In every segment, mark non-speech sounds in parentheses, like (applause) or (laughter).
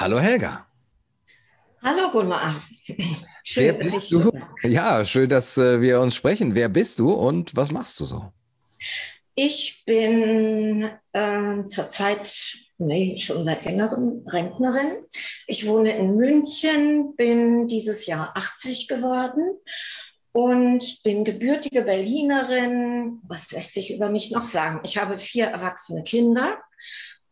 Hallo Helga. Hallo Gunnar. Schön, Wer bist du? Ja, schön, dass äh, wir uns sprechen. Wer bist du und was machst du so? Ich bin äh, zurzeit, nee, schon seit längerem Rentnerin. Ich wohne in München, bin dieses Jahr 80 geworden und bin gebürtige Berlinerin. Was lässt sich über mich noch sagen? Ich habe vier erwachsene Kinder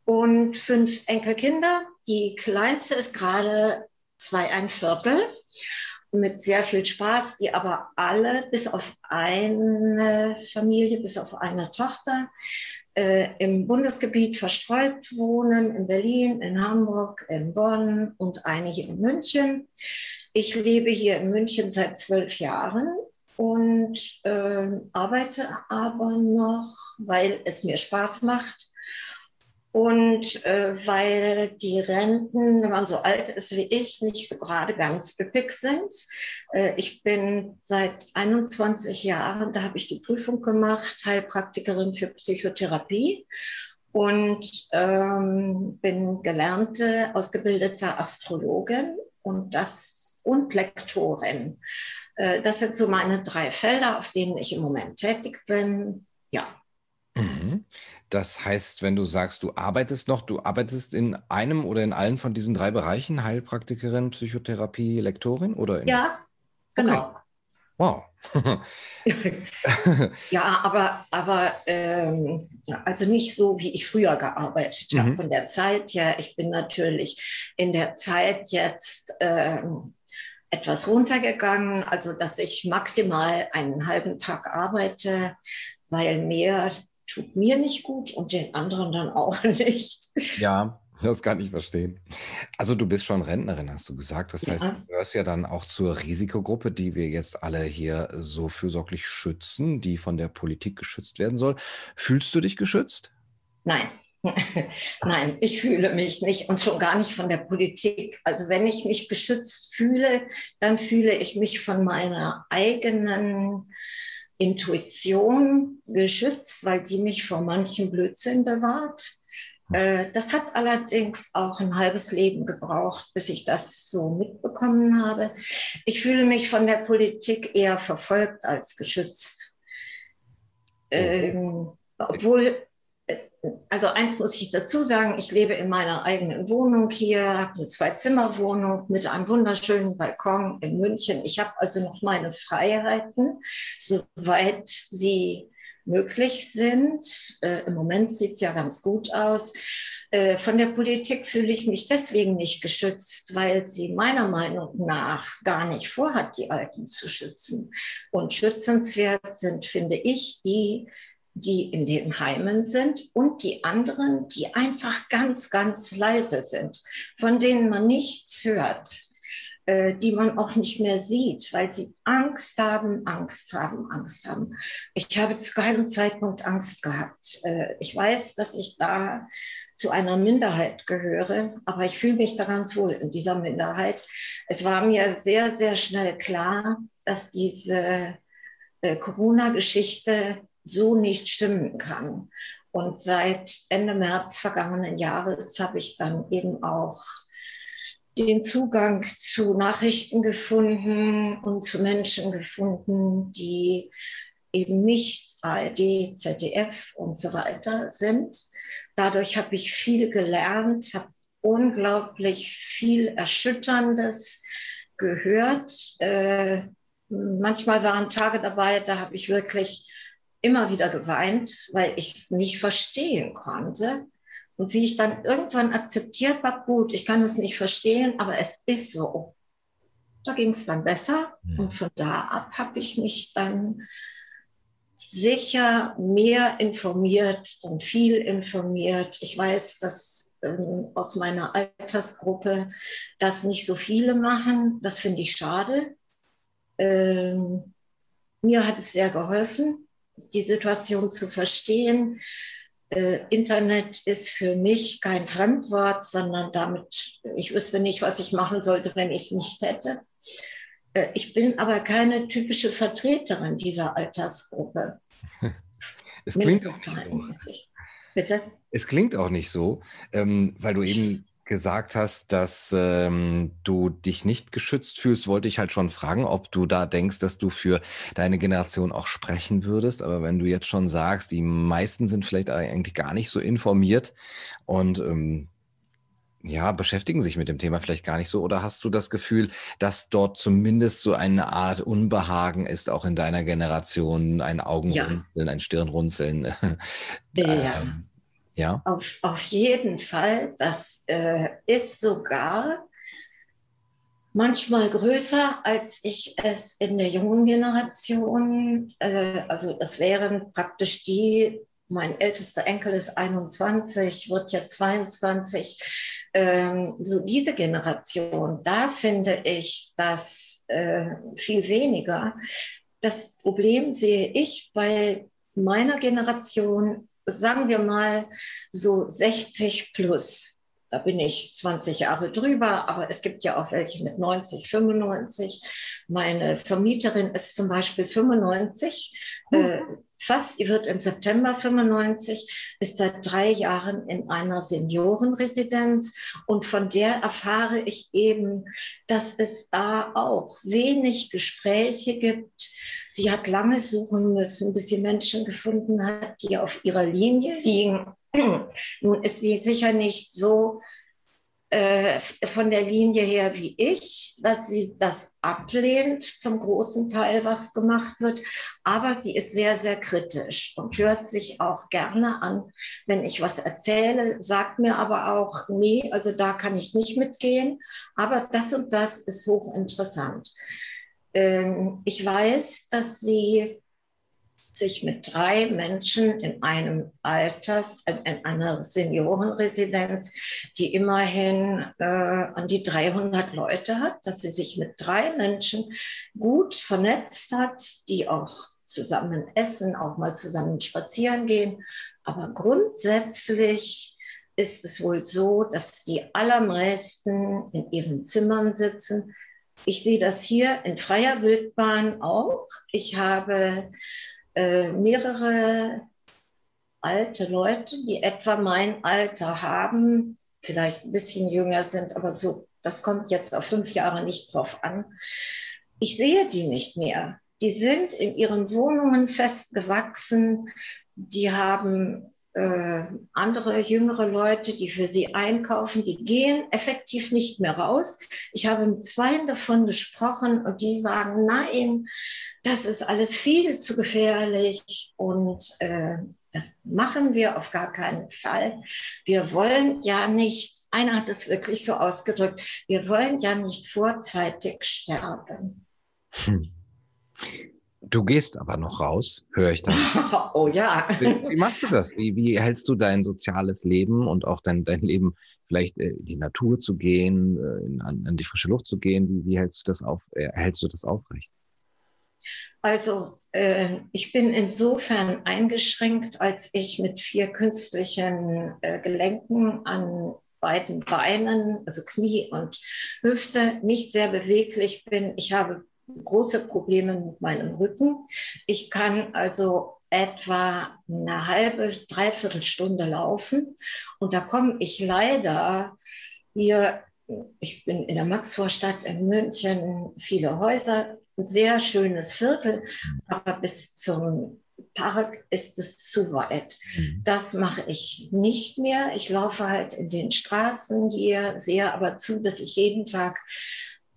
und fünf Enkelkinder. Die kleinste ist gerade zwei Viertel mit sehr viel Spaß, die aber alle bis auf eine Familie, bis auf eine Tochter äh, im Bundesgebiet verstreut wohnen, in Berlin, in Hamburg, in Bonn und einige in München. Ich lebe hier in München seit zwölf Jahren und äh, arbeite aber noch, weil es mir Spaß macht, und äh, weil die Renten, wenn man so alt ist wie ich, nicht so gerade ganz üppig sind. Äh, ich bin seit 21 Jahren, da habe ich die Prüfung gemacht, Heilpraktikerin für Psychotherapie und ähm, bin gelernte, ausgebildete Astrologin und das und Lektorin. Äh, das sind so meine drei Felder, auf denen ich im Moment tätig bin. Ja. Mhm. Das heißt, wenn du sagst, du arbeitest noch, du arbeitest in einem oder in allen von diesen drei Bereichen, Heilpraktikerin, Psychotherapie, Lektorin oder? ja, genau. Okay. Wow. (laughs) ja, aber, aber ähm, also nicht so, wie ich früher gearbeitet habe. Mhm. Von der Zeit her, ich bin natürlich in der Zeit jetzt ähm, etwas runtergegangen, also dass ich maximal einen halben Tag arbeite, weil mehr tut mir nicht gut und den anderen dann auch (laughs) nicht. Ja, das kann ich verstehen. Also du bist schon Rentnerin, hast du gesagt. Das heißt, ja. du gehörst ja dann auch zur Risikogruppe, die wir jetzt alle hier so fürsorglich schützen, die von der Politik geschützt werden soll. Fühlst du dich geschützt? Nein. (laughs) Nein, ich fühle mich nicht und schon gar nicht von der Politik. Also wenn ich mich geschützt fühle, dann fühle ich mich von meiner eigenen Intuition geschützt, weil sie mich vor manchem Blödsinn bewahrt. Äh, das hat allerdings auch ein halbes Leben gebraucht, bis ich das so mitbekommen habe. Ich fühle mich von der Politik eher verfolgt als geschützt. Ähm, obwohl also eins muss ich dazu sagen, ich lebe in meiner eigenen Wohnung hier, habe eine Zwei-Zimmer-Wohnung mit einem wunderschönen Balkon in München. Ich habe also noch meine Freiheiten, soweit sie möglich sind. Äh, Im Moment sieht es ja ganz gut aus. Äh, von der Politik fühle ich mich deswegen nicht geschützt, weil sie meiner Meinung nach gar nicht vorhat, die Alten zu schützen. Und schützenswert sind, finde ich, die, die in den Heimen sind und die anderen, die einfach ganz, ganz leise sind, von denen man nichts hört, äh, die man auch nicht mehr sieht, weil sie Angst haben, Angst haben, Angst haben. Ich habe zu keinem Zeitpunkt Angst gehabt. Äh, ich weiß, dass ich da zu einer Minderheit gehöre, aber ich fühle mich da ganz wohl in dieser Minderheit. Es war mir sehr, sehr schnell klar, dass diese äh, Corona-Geschichte so nicht stimmen kann. Und seit Ende März vergangenen Jahres habe ich dann eben auch den Zugang zu Nachrichten gefunden und zu Menschen gefunden, die eben nicht ARD, ZDF und so weiter sind. Dadurch habe ich viel gelernt, habe unglaublich viel Erschütterndes gehört. Äh, manchmal waren Tage dabei, da habe ich wirklich immer wieder geweint, weil ich es nicht verstehen konnte. Und wie ich dann irgendwann akzeptiert war, gut, ich kann es nicht verstehen, aber es ist so. Da ging es dann besser. Mhm. Und von da ab habe ich mich dann sicher mehr informiert und viel informiert. Ich weiß, dass ähm, aus meiner Altersgruppe das nicht so viele machen. Das finde ich schade. Ähm, mir hat es sehr geholfen die Situation zu verstehen. Äh, Internet ist für mich kein Fremdwort, sondern damit, ich wüsste nicht, was ich machen sollte, wenn ich es nicht hätte. Äh, ich bin aber keine typische Vertreterin dieser Altersgruppe. (laughs) Es klingt auch nicht so. Bitte? Es klingt auch nicht so, ähm, weil du eben gesagt hast, dass ähm, du dich nicht geschützt fühlst, wollte ich halt schon fragen, ob du da denkst, dass du für deine Generation auch sprechen würdest. Aber wenn du jetzt schon sagst, die meisten sind vielleicht eigentlich gar nicht so informiert und ähm, ja, beschäftigen sich mit dem Thema vielleicht gar nicht so. Oder hast du das Gefühl, dass dort zumindest so eine Art Unbehagen ist, auch in deiner Generation, ein Augenrunzeln, ja. ein Stirnrunzeln? (laughs) Ja. ähm, ja. Auf, auf jeden Fall. Das äh, ist sogar manchmal größer, als ich es in der jungen Generation, äh, also das wären praktisch die, mein ältester Enkel ist 21, wird jetzt 22, ähm, so diese Generation, da finde ich das äh, viel weniger. Das Problem sehe ich bei meiner Generation sagen wir mal so 60 plus. Da bin ich 20 Jahre drüber, aber es gibt ja auch welche mit 90, 95. Meine Vermieterin ist zum Beispiel 95. Mhm. Äh, fast, die wird im September 95, ist seit drei Jahren in einer Seniorenresidenz und von der erfahre ich eben, dass es da auch wenig Gespräche gibt. Sie hat lange suchen müssen, bis sie Menschen gefunden hat, die auf ihrer Linie liegen. (clears throat) Nun ist sie sicher nicht so äh, von der Linie her wie ich, dass sie das ablehnt zum großen Teil, was gemacht wird. Aber sie ist sehr, sehr kritisch und hört sich auch gerne an, wenn ich was erzähle, sagt mir aber auch, nee, also da kann ich nicht mitgehen. Aber das und das ist hochinteressant. Ähm, ich weiß, dass sie sich mit drei Menschen in einem Alters, in einer Seniorenresidenz, die immerhin äh, an die 300 Leute hat, dass sie sich mit drei Menschen gut vernetzt hat, die auch zusammen essen, auch mal zusammen spazieren gehen. Aber grundsätzlich ist es wohl so, dass die allermeisten in ihren Zimmern sitzen. Ich sehe das hier in freier Wildbahn auch. Ich habe äh, mehrere alte Leute, die etwa mein Alter haben, vielleicht ein bisschen jünger sind, aber so, das kommt jetzt auf fünf Jahre nicht drauf an. Ich sehe die nicht mehr. Die sind in ihren Wohnungen festgewachsen. Die haben äh, andere jüngere Leute, die für sie einkaufen, die gehen effektiv nicht mehr raus. Ich habe mit zwei davon gesprochen und die sagen, nein, das ist alles viel zu gefährlich und äh, das machen wir auf gar keinen Fall. Wir wollen ja nicht, einer hat es wirklich so ausgedrückt, wir wollen ja nicht vorzeitig sterben. Hm. Du gehst aber noch raus, höre ich dann. (laughs) oh ja. Wie, wie, machst du das? Wie, wie hältst du dein soziales Leben und auch dein, dein Leben, vielleicht äh, in die Natur zu gehen, äh, in, an, an, die frische Luft zu gehen? Wie, wie hältst du das auf, äh, hältst du das aufrecht? Also äh, ich bin insofern eingeschränkt, als ich mit vier künstlichen äh, Gelenken an beiden Beinen, also Knie und Hüfte, nicht sehr beweglich bin. Ich habe große Probleme mit meinem Rücken. Ich kann also etwa eine halbe, dreiviertel Stunde laufen und da komme ich leider hier, ich bin in der Maxvorstadt in München, viele Häuser, ein sehr schönes Viertel, aber bis zum Park ist es zu weit. Mhm. Das mache ich nicht mehr. Ich laufe halt in den Straßen hier, sehe aber zu, dass ich jeden Tag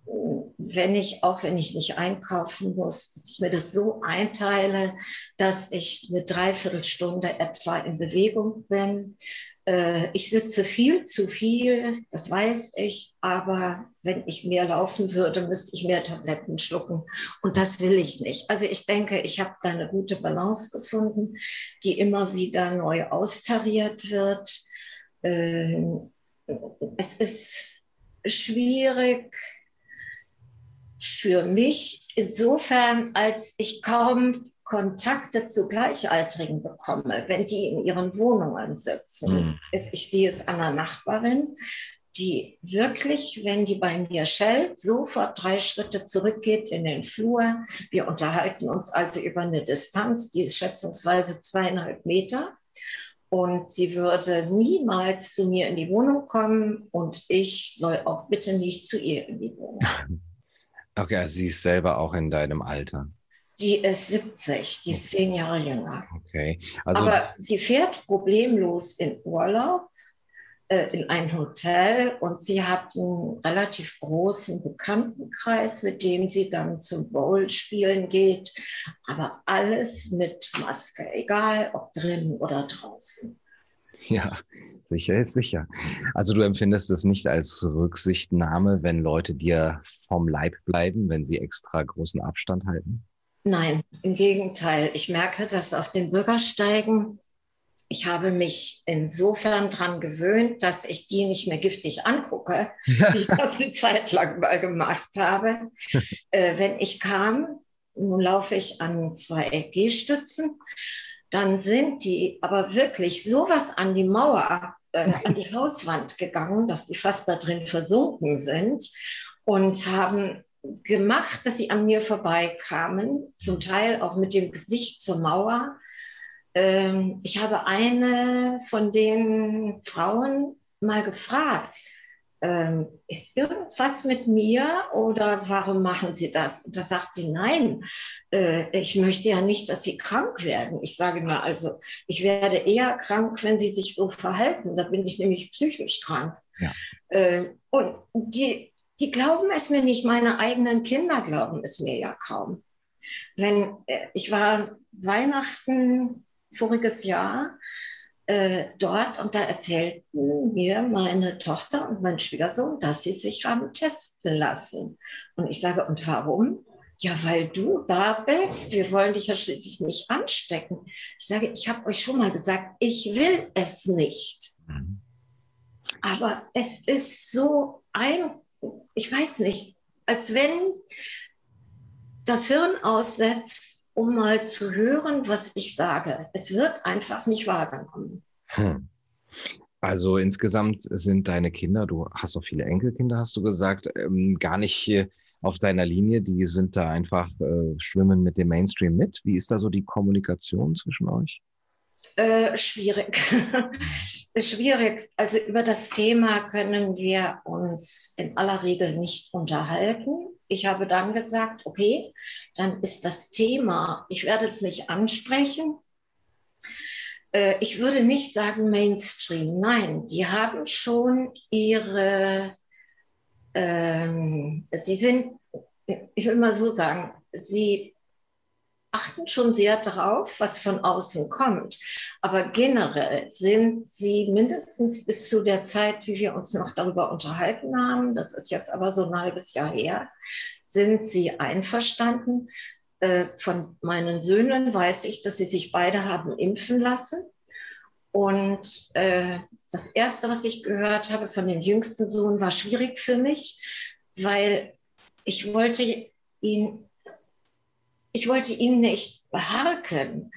wenn ich, auch wenn ich nicht einkaufen muss, dass ich mir das so einteile, dass ich eine Dreiviertelstunde etwa in Bewegung bin. Äh, ich sitze viel zu viel, das weiß ich, aber wenn ich mehr laufen würde, müsste ich mehr Tabletten schlucken und das will ich nicht. Also ich denke, ich habe da eine gute Balance gefunden, die immer wieder neu austariert wird. Ähm, es ist schwierig, für mich insofern, als ich kaum Kontakte zu Gleichaltrigen bekomme, wenn die in ihren Wohnungen sitzen. Mhm. Ich sehe es an einer Nachbarin, die wirklich, wenn die bei mir schellt, sofort drei Schritte zurückgeht in den Flur. Wir unterhalten uns also über eine Distanz, die ist schätzungsweise zweieinhalb Meter. Und sie würde niemals zu mir in die Wohnung kommen und ich soll auch bitte nicht zu ihr in die Wohnung. (laughs) Okay, also sie ist selber auch in deinem Alter. Die ist 70, die ist zehn Jahre jünger. Okay. Also, Aber sie fährt problemlos in Urlaub äh, in ein Hotel und sie hat einen relativ großen Bekanntenkreis, mit dem sie dann zum Bowl spielen geht. Aber alles mit Maske, egal ob drinnen oder draußen. (laughs) Ja, sicher ist sicher. Also du empfindest es nicht als Rücksichtnahme, wenn Leute dir vom Leib bleiben, wenn sie extra großen Abstand halten? Nein, im Gegenteil. Ich merke, dass auf den Bürgersteigen, ich habe mich insofern daran gewöhnt, dass ich die nicht mehr giftig angucke, (laughs) wie ich das eine Zeit lang mal gemacht habe. äh, wenn ich kam, nun laufe ich an zwei Gehstützen, dann sind die aber wirklich sowas an die Mauer, äh, (laughs) an die Hauswand gegangen, dass die fast da drin versunken sind und haben gemacht, dass sie an mir vorbeikamen, zum Teil auch mit dem Gesicht zur Mauer. Ähm, ich habe eine von den Frauen mal gefragt, ähm, ist irgendwas mit mir oder warum machen Sie das? Und da sagt sie, nein, äh, ich möchte ja nicht, dass Sie krank werden. Ich sage nur, also ich werde eher krank, wenn Sie sich so verhalten. Da bin ich nämlich psychisch krank. Ja. Äh, und die, die glauben es mir nicht. Meine eigenen Kinder glauben es mir ja kaum. Wenn äh, ich war Weihnachten voriges Jahr äh, dort und da erzählten mir meine Tochter und mein Schwiegersohn, dass sie sich haben testen lassen. Und ich sage, und warum? Ja, weil du da bist. Wir wollen dich ja schließlich nicht anstecken. Ich sage, ich habe euch schon mal gesagt, ich will es nicht. Mhm. Aber es ist so ein ich weiß nicht, als wenn das Hirn aussetzt, um mal zu hören, was ich sage. Es wird einfach nicht wahrgenommen. Hm. Also insgesamt sind deine Kinder, du hast auch viele Enkelkinder, hast du gesagt, ähm, gar nicht auf deiner Linie. Die sind da einfach, äh, schwimmen mit dem Mainstream mit. Wie ist da so die Kommunikation zwischen euch? Äh, schwierig. (laughs) schwierig. Also über das Thema können wir uns in aller Regel nicht unterhalten. Ich habe dann gesagt, okay, dann ist das Thema, ich werde es nicht ansprechen. Äh, ich würde nicht sagen Mainstream. Nein, die haben schon ihre, ähm, sie sind, ich will mal so sagen, sie achten schon sehr darauf, was von außen kommt. Aber generell sind sie mindestens bis zu der Zeit, wie wir uns noch darüber unterhalten haben, das ist jetzt aber so ein halbes Jahr her, sind sie einverstanden. Äh, von meinen Söhnen weiß ich, dass sie sich beide haben impfen lassen. Und äh, das Erste, was ich gehört habe von dem jüngsten Sohn, war schwierig für mich, weil ich wollte ihn ich wollte ihn nicht beharken.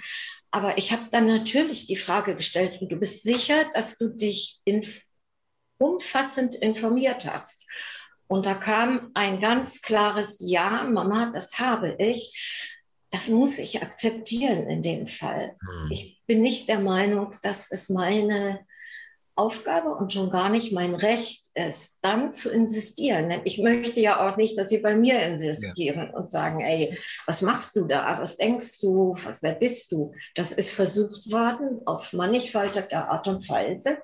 Aber ich habe dann natürlich die Frage gestellt, und du bist sicher, dass du dich inf umfassend informiert hast? Und da kam ein ganz klares Ja, Mama, das habe ich. Das muss ich akzeptieren in dem Fall. Hm. Ich bin nicht der Meinung, dass es meine Aufgabe und schon gar nicht mein Recht ist, dann zu insistieren. Denn ich möchte ja auch nicht, dass sie bei mir insistieren ja. und sagen, ey, was machst du da? Was denkst du? Was, wer bist du? Das ist versucht worden auf mannigfaltige Art und Weise.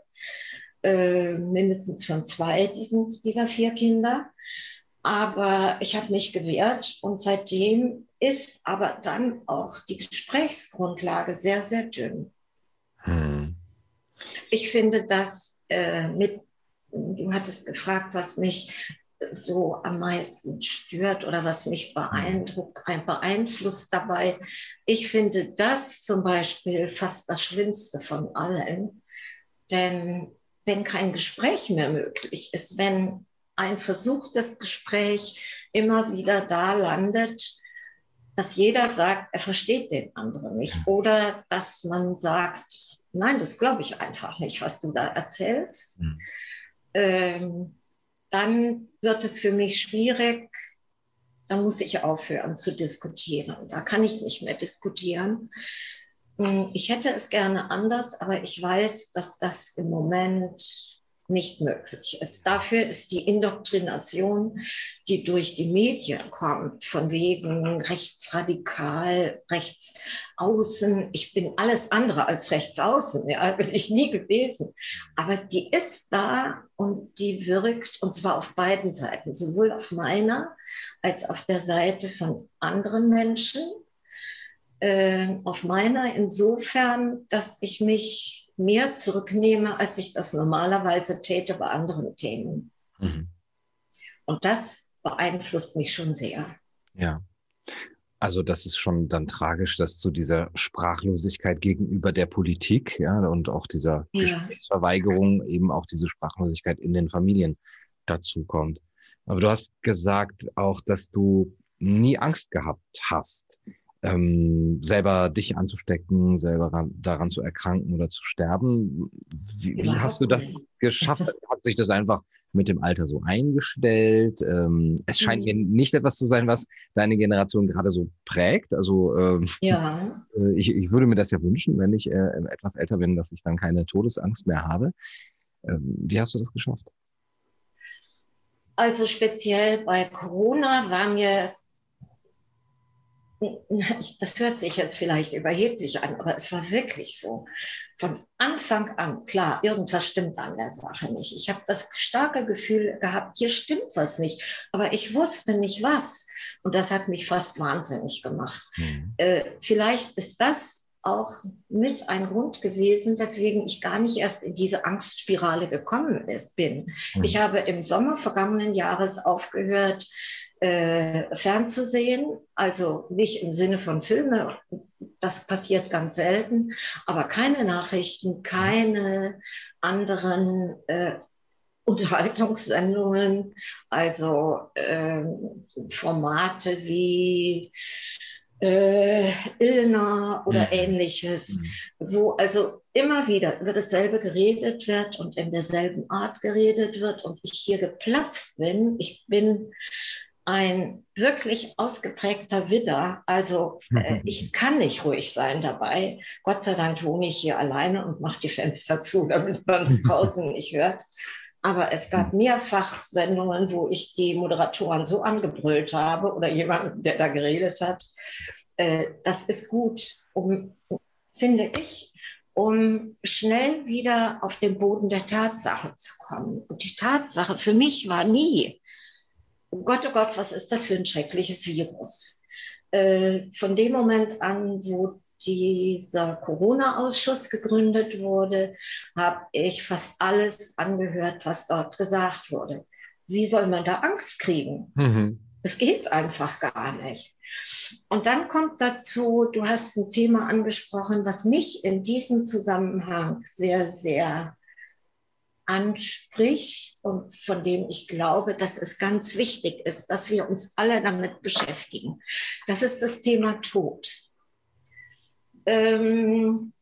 Äh, mindestens von zwei diesen, dieser vier Kinder. Aber ich habe mich gewehrt und seitdem ist aber dann auch die Gesprächsgrundlage sehr, sehr dünn. Hm. Ich finde das äh, mit, du hattest gefragt, was mich so am meisten stört oder was mich beeindruckt, beeinflusst dabei. Ich finde das zum Beispiel fast das Schlimmste von allen. Denn wenn kein Gespräch mehr möglich ist, wenn ein versuchtes Gespräch immer wieder da landet, dass jeder sagt, er versteht den anderen nicht oder dass man sagt, nein, das glaube ich einfach nicht, was du da erzählst, mhm. ähm, dann wird es für mich schwierig, dann muss ich aufhören zu diskutieren. Da kann ich nicht mehr diskutieren, hm, ich hätte es gerne anders, aber ich weiß, dass das im Moment nicht möglich ist. Dafür ist die Indoktrination, die durch die Medien kommt, von wegen rechtsradikal, rechtsaußen. Ich bin alles andere als rechtsaußen, ja, bin ich nie gewesen. Aber die ist da und die wirkt, und zwar auf beiden Seiten, sowohl auf meiner als auf der Seite von anderen Menschen. Äh, auf meiner insofern, dass ich mich mehr zurücknehme, als ich das normalerweise täte bei anderen Themen. Mhm. Und das beeinflusst mich schon sehr. Ja. Also das ist schon dann tragisch, dass zu dieser Sprachlosigkeit gegenüber der Politik ja, und auch dieser ja. Gesprächsverweigerung eben auch diese Sprachlosigkeit in den Familien dazu kommt. Aber du hast gesagt auch, dass du nie Angst gehabt hast ähm, selber dich anzustecken, selber ran, daran zu erkranken oder zu sterben. Wie, wie hast du das geschafft? (laughs) Hat sich das einfach mit dem Alter so eingestellt? Ähm, es scheint mir nicht etwas zu sein, was deine Generation gerade so prägt. Also ähm, ja. (laughs) Äh, ich, ich würde mir das ja wünschen, wenn ich äh, etwas älter bin, dass ich dann keine Todesangst mehr habe. Ähm, wie hast du das geschafft? Also speziell bei Corona war mir das hört sich jetzt vielleicht überheblich an, aber es war wirklich so. Von Anfang an, klar, irgendwas stimmt an der Sache nicht. Ich habe das starke Gefühl gehabt, hier stimmt was nicht, aber ich wusste nicht was. Und das hat mich fast wahnsinnig gemacht. Mhm. Äh, vielleicht ist das auch mit ein Grund gewesen, weswegen ich gar nicht erst in diese Angstspirale gekommen ist, bin. Mhm. Ich habe im Sommer vergangenen Jahres aufgehört, äh, fernzusehen, also nicht im Sinne von Filme, das passiert ganz selten, aber keine Nachrichten, keine anderen äh, Unterhaltungssendungen, also äh, Formate wie äh, Ilna oder mhm. ähnliches. Mhm. So, also immer wieder über dasselbe geredet wird und in derselben Art geredet wird und ich hier geplatzt bin. Ich bin ein wirklich ausgeprägter Widder. Also äh, (laughs) ich kann nicht ruhig sein dabei. Gott sei Dank wohne ich hier alleine und mache die Fenster zu, (laughs) damit man es (laughs) draußen nicht hört. Aber es gab mehrfach Sendungen, wo ich die Moderatoren so angebrüllt habe oder jemanden, der da geredet hat. Äh, das ist gut, um, finde ich, um schnell wieder auf den Boden der Tatsache zu kommen. Und die Tatsache für mich war nie, oh Gott, oh Gott, was ist das für ein schreckliches Virus? Äh, von dem Moment an, wo dieser Corona-Ausschuss gegründet wurde, habe ich fast alles angehört, was dort gesagt wurde. Wie soll man da Angst kriegen? Mhm. Das geht einfach gar nicht. Und dann kommt dazu, du hast ein Thema angesprochen, was mich in diesem Zusammenhang sehr, sehr anspricht und von dem ich glaube, dass es ganz wichtig ist, dass wir uns alle damit beschäftigen. Das ist das Thema Tod. Ähm,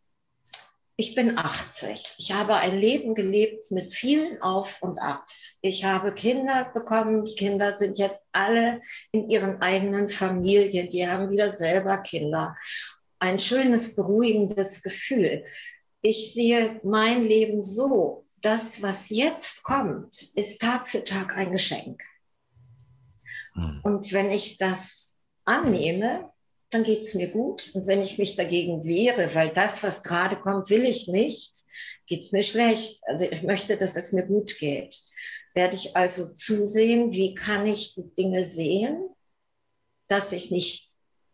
ich bin 80. Ich habe ein Leben gelebt mit vielen Auf und Abs. Ich habe Kinder bekommen. Die Kinder sind jetzt alle in ihren eigenen Familien. Die haben wieder selber Kinder. Ein schönes, beruhigendes Gefühl. Ich sehe mein Leben so, das, was jetzt kommt, ist Tag für Tag ein Geschenk. Hm. Und wenn ich das annehme, dann geht es mir gut. Und wenn ich mich dagegen wehre, weil das, was gerade kommt, will ich nicht, geht es mir schlecht. Also ich möchte, dass es mir gut geht. Werde ich also zusehen, wie kann ich die Dinge sehen, dass ich nicht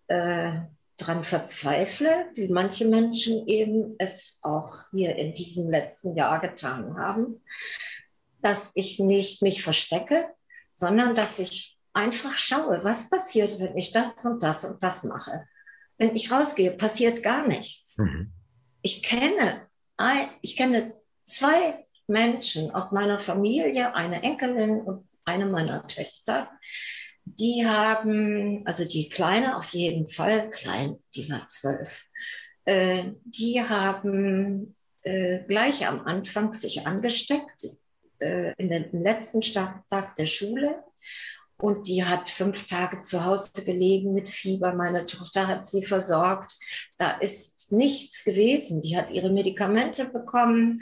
äh, dran verzweifle, wie manche Menschen eben es auch hier in diesem letzten Jahr getan haben, dass ich nicht mich verstecke, sondern dass ich einfach schaue, was passiert, wenn ich das und das und das mache. Wenn ich rausgehe, passiert gar nichts. Mhm. Ich kenne, ich kenne zwei Menschen aus meiner Familie, eine Enkelin und eine meiner Töchter, die haben, also die Kleine auf jeden Fall, klein, die war zwölf, äh, die haben äh, gleich am Anfang sich angesteckt, äh, in den letzten Tag der Schule. Und die hat fünf Tage zu Hause gelegen mit Fieber. Meine Tochter hat sie versorgt. Da ist nichts gewesen. Die hat ihre Medikamente bekommen,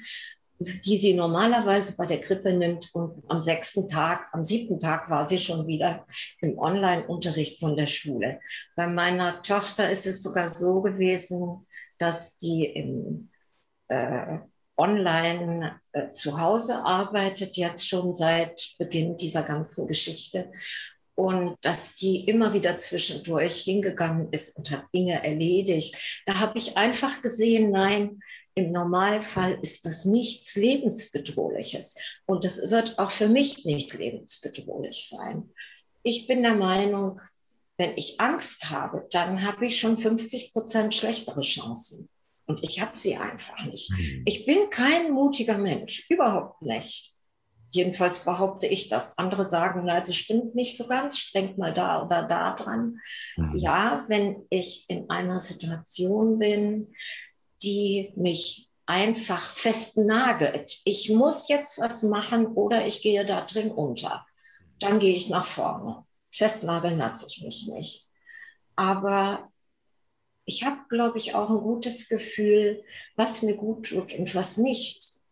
die sie normalerweise bei der Grippe nimmt. Und am sechsten Tag, am siebten Tag war sie schon wieder im Online-Unterricht von der Schule. Bei meiner Tochter ist es sogar so gewesen, dass die im äh, online äh, zu Hause arbeitet, jetzt schon seit Beginn dieser ganzen Geschichte. Und dass die immer wieder zwischendurch hingegangen ist und hat Dinge erledigt. Da habe ich einfach gesehen, nein, im Normalfall ist das nichts lebensbedrohliches. Und es wird auch für mich nicht lebensbedrohlich sein. Ich bin der Meinung, wenn ich Angst habe, dann habe ich schon 50 Prozent schlechtere Chancen. Und ich habe sie einfach nicht. Mhm. Ich bin kein mutiger Mensch, überhaupt nicht. Jedenfalls behaupte ich das. Andere sagen, nein, das stimmt nicht so ganz. Denk mal da oder da dran. Mhm. Ja, wenn ich in einer Situation bin, die mich einfach festnagelt. Ich muss jetzt was machen oder ich gehe da drin unter. Dann gehe ich nach vorne. Festnageln lasse ich mich nicht. Aber ich habe, glaube ich, auch ein gutes Gefühl, was mir gut tut und was nicht.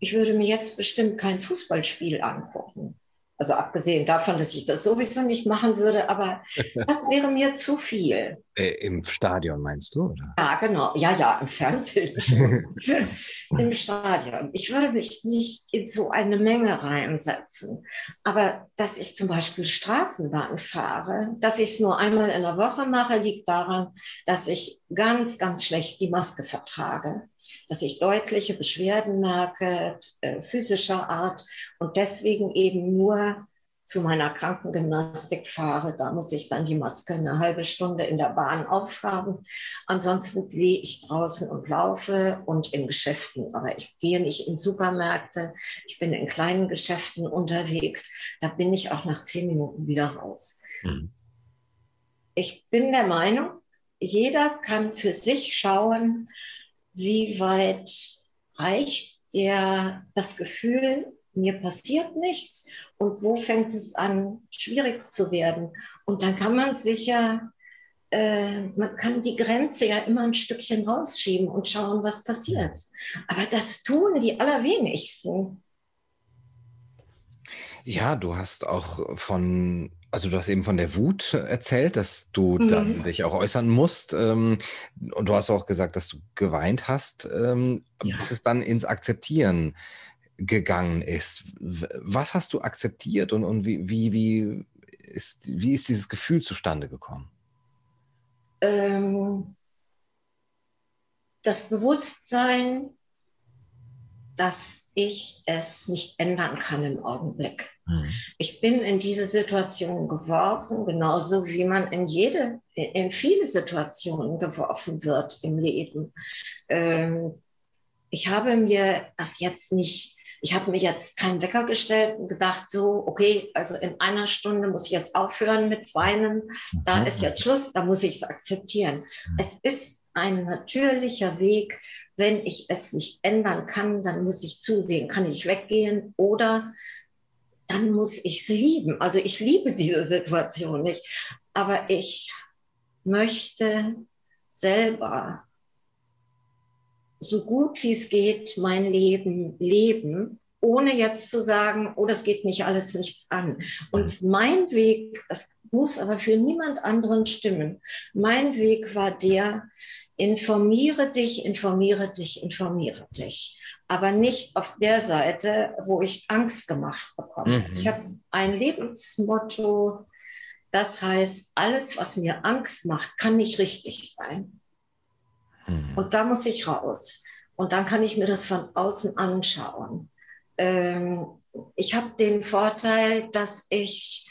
Ich würde mir jetzt bestimmt kein Fußballspiel angucken. Also abgesehen davon, dass ich das sowieso nicht machen würde, aber (laughs) das wäre mir zu viel. Äh, Im Stadion meinst du? Oder? Ja, genau. Ja, ja, im Fernsehen. (laughs) Im Stadion. Ich würde mich nicht in so eine Menge reinsetzen. Aber dass ich zum Beispiel Straßenbahn fahre, dass ich es nur einmal in der Woche mache, liegt daran, dass ich ganz, ganz schlecht die Maske vertrage. Dass ich deutliche Beschwerden merke, äh, physischer Art und deswegen eben nur zu meiner Krankengymnastik fahre, da muss ich dann die Maske eine halbe Stunde in der Bahn aufhaben. Ansonsten gehe ich draußen und laufe und in Geschäften. Aber ich gehe nicht in Supermärkte. Ich bin in kleinen Geschäften unterwegs. Da bin ich auch nach zehn Minuten wieder raus. Mhm. Ich bin der Meinung, jeder kann für sich schauen, wie weit reicht der, das Gefühl, mir passiert nichts und wo fängt es an, schwierig zu werden. Und dann kann man sich ja, äh, man kann die Grenze ja immer ein Stückchen rausschieben und schauen, was passiert. Aber das tun die allerwenigsten. Ja, du hast auch von, also du hast eben von der Wut erzählt, dass du mhm. dann dich auch äußern musst. Ähm, und du hast auch gesagt, dass du geweint hast. Ähm, ja. Bis es dann ins Akzeptieren gegangen ist. Was hast du akzeptiert und, und wie, wie, wie, ist, wie ist dieses Gefühl zustande gekommen? Ähm, das Bewusstsein, dass ich es nicht ändern kann im Augenblick. Mhm. Ich bin in diese Situation geworfen, genauso wie man in jede, in viele Situationen geworfen wird im Leben. Ähm, ich habe mir das jetzt nicht ich habe mir jetzt keinen Wecker gestellt und gedacht, so, okay, also in einer Stunde muss ich jetzt aufhören mit Weinen. Da mhm. ist jetzt Schluss, da muss ich es akzeptieren. Mhm. Es ist ein natürlicher Weg. Wenn ich es nicht ändern kann, dann muss ich zusehen, kann ich weggehen oder dann muss ich es lieben. Also ich liebe diese Situation nicht, aber ich möchte selber so gut wie es geht mein Leben leben, ohne jetzt zu sagen, oh, das geht mich alles nichts an. Und mein Weg, das muss aber für niemand anderen stimmen. Mein Weg war der, informiere dich, informiere dich, informiere dich. Aber nicht auf der Seite, wo ich Angst gemacht bekomme. Mhm. Ich habe ein Lebensmotto, das heißt, alles, was mir Angst macht, kann nicht richtig sein. Mhm. Und da muss ich raus. Und dann kann ich mir das von außen anschauen. Ähm, ich habe den Vorteil, dass ich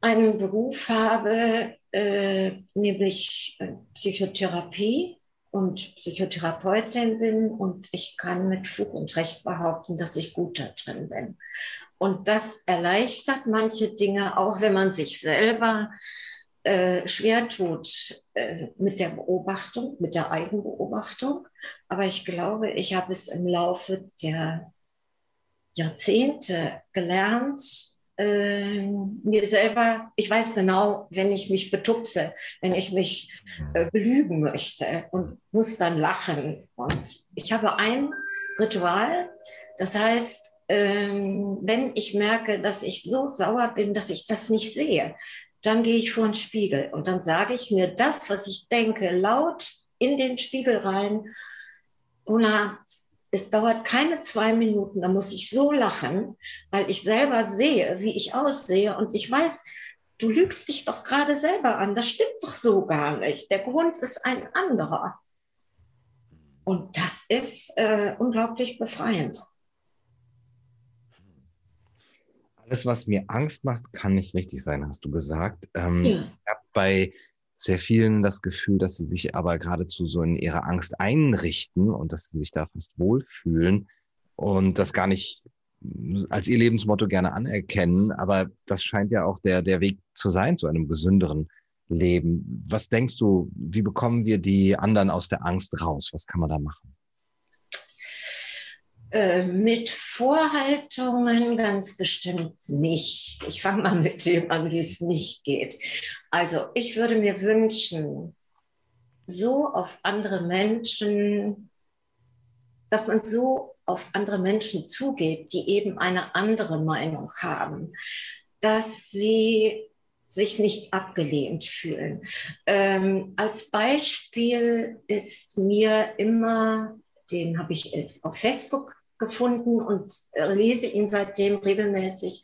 einen Beruf habe, äh, nämlich äh, Psychotherapie und Psychotherapeutin bin und ich kann mit Fug und Recht behaupten, dass ich gut da drin bin. Und das erleichtert manche Dinge, auch wenn man sich selber äh, schwer tut äh, mit der Beobachtung, mit der Eigenbeobachtung. Aber ich glaube, ich habe es im Laufe der Jahrzehnte gelernt, äh, mir selber, ich weiß genau, wenn ich mich betupse, wenn ich mich äh, belügen möchte und muss dann lachen. Und ich habe ein Ritual, das heißt, ähm, wenn ich merke, dass ich so sauer bin, dass ich das nicht sehe, dann gehe ich vor den Spiegel und dann sage ich mir das, was ich denke, laut in den Spiegel rein. Una, es dauert keine zwei Minuten, da muss ich so lachen, weil ich selber sehe, wie ich aussehe und ich weiß, du lügst dich doch gerade selber an, das stimmt doch so gar nicht. Der Grund ist ein anderer. Und das ist äh, unglaublich befreiend. Alles, was mir Angst macht, kann nicht richtig sein, hast du gesagt. Ähm, ja. Ich habe bei sehr vielen das Gefühl, dass sie sich aber geradezu so in ihrer Angst einrichten und dass sie sich da fast wohlfühlen und das gar nicht als ihr Lebensmotto gerne anerkennen. Aber das scheint ja auch der, der Weg zu sein zu einem gesünderen Leben. Was denkst du, wie bekommen wir die anderen aus der Angst raus? Was kann man da machen? Äh, mit Vorhaltungen ganz bestimmt nicht. Ich fange mal mit dem an, wie es nicht geht. Also ich würde mir wünschen, so auf andere Menschen, dass man so auf andere Menschen zugeht, die eben eine andere Meinung haben, dass sie sich nicht abgelehnt fühlen. Ähm, als Beispiel ist mir immer, den habe ich auf Facebook gefunden und lese ihn seitdem regelmäßig.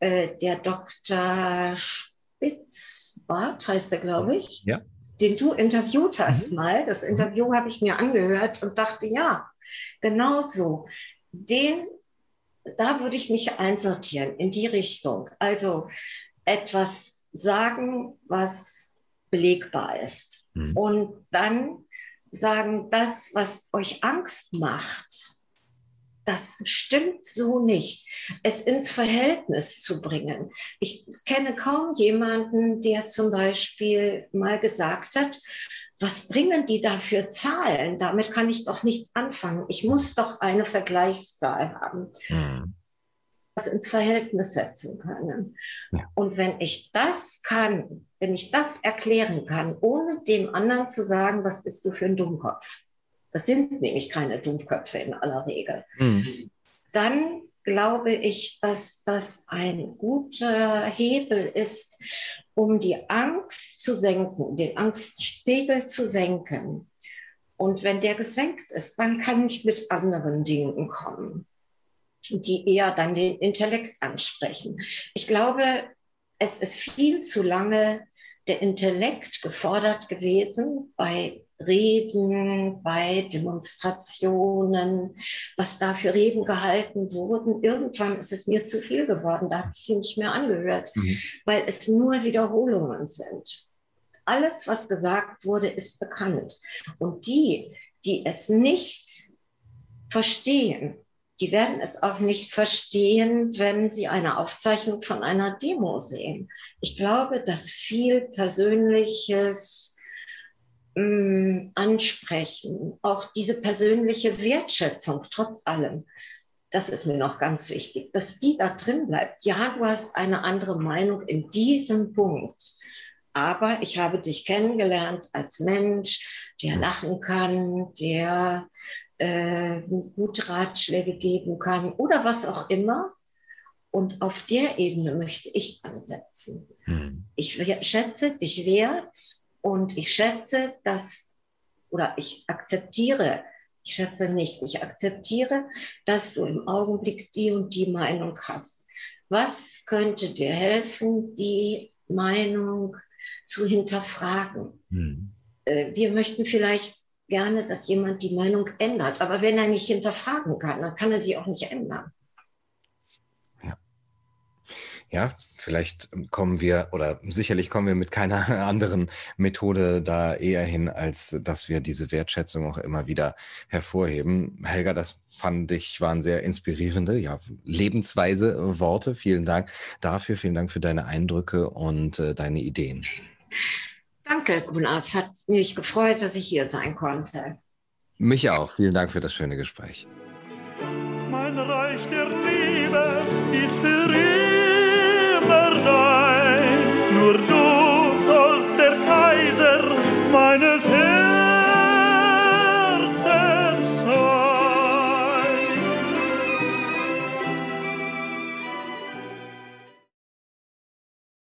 Äh, der Dr. Spitzbart heißt er, glaube ich. Ja. Den du interviewt hast mhm. mal. Das Interview habe ich mir angehört und dachte, ja, genau so. Den, da würde ich mich einsortieren in die Richtung. Also etwas sagen, was belegbar ist. Mhm. Und dann sagen, das, was euch Angst macht, das stimmt so nicht, es ins Verhältnis zu bringen. Ich kenne kaum jemanden, der zum Beispiel mal gesagt hat, was bringen die da für Zahlen? Damit kann ich doch nichts anfangen. Ich muss doch eine Vergleichszahl haben. Mhm. Das ins Verhältnis setzen können. Ja. Und wenn ich das kann, wenn ich das erklären kann, ohne dem anderen zu sagen, was bist du für ein Dummkopf, das sind nämlich keine Dummköpfe in aller Regel, mhm. dann glaube ich, dass das ein guter Hebel ist, um die Angst zu senken, den Angstspiegel zu senken. Und wenn der gesenkt ist, dann kann ich mit anderen Dingen kommen, die eher dann den Intellekt ansprechen. Ich glaube, es ist viel zu lange der Intellekt gefordert gewesen bei Reden, bei Demonstrationen, was da für Reden gehalten wurden. Irgendwann ist es mir zu viel geworden, da habe ich sie nicht mehr angehört, mhm. weil es nur Wiederholungen sind. Alles, was gesagt wurde, ist bekannt. Und die, die es nicht verstehen, die werden es auch nicht verstehen, wenn sie eine Aufzeichnung von einer Demo sehen. Ich glaube, dass viel Persönliches mh, mm, ansprechen, auch diese persönliche Wertschätzung trotz allem, das ist mir noch ganz wichtig, dass die da drin bleibt. Ja, du hast eine andere Meinung in diesem Punkt. Aber ich habe dich kennengelernt als Mensch, der lachen kann, der äh, gute Ratschläge geben kann oder was auch immer. Und auf der Ebene möchte ich ansetzen. Hm. Ich schätze dich wert und ich schätze, dass, oder ich akzeptiere, ich schätze nicht, ich akzeptiere, dass du im Augenblick die und die Meinung hast. Was könnte dir helfen, die Meinung zu hinterfragen. Hm. Äh, wir möchten vielleicht gerne, dass jemand die Meinung ändert, aber wenn er nicht hinterfragen kann, dann kann er sie auch nicht ändern. Ja. Ja, vielleicht kommen wir oder sicherlich kommen wir mit keiner (laughs) anderen Methode da eher hin, als dass wir diese Wertschätzung auch immer wieder hervorheben. Helga, das fand ich waren sehr inspirierende, ja, lebensweise Worte. Vielen Dank dafür. Vielen Dank für deine Eindrücke und äh, deine Ideen. Danke, Gunnar. Es hat mich gefreut, dass ich hier sein konnte. Mich auch. Vielen Dank für das schöne Gespräch. nur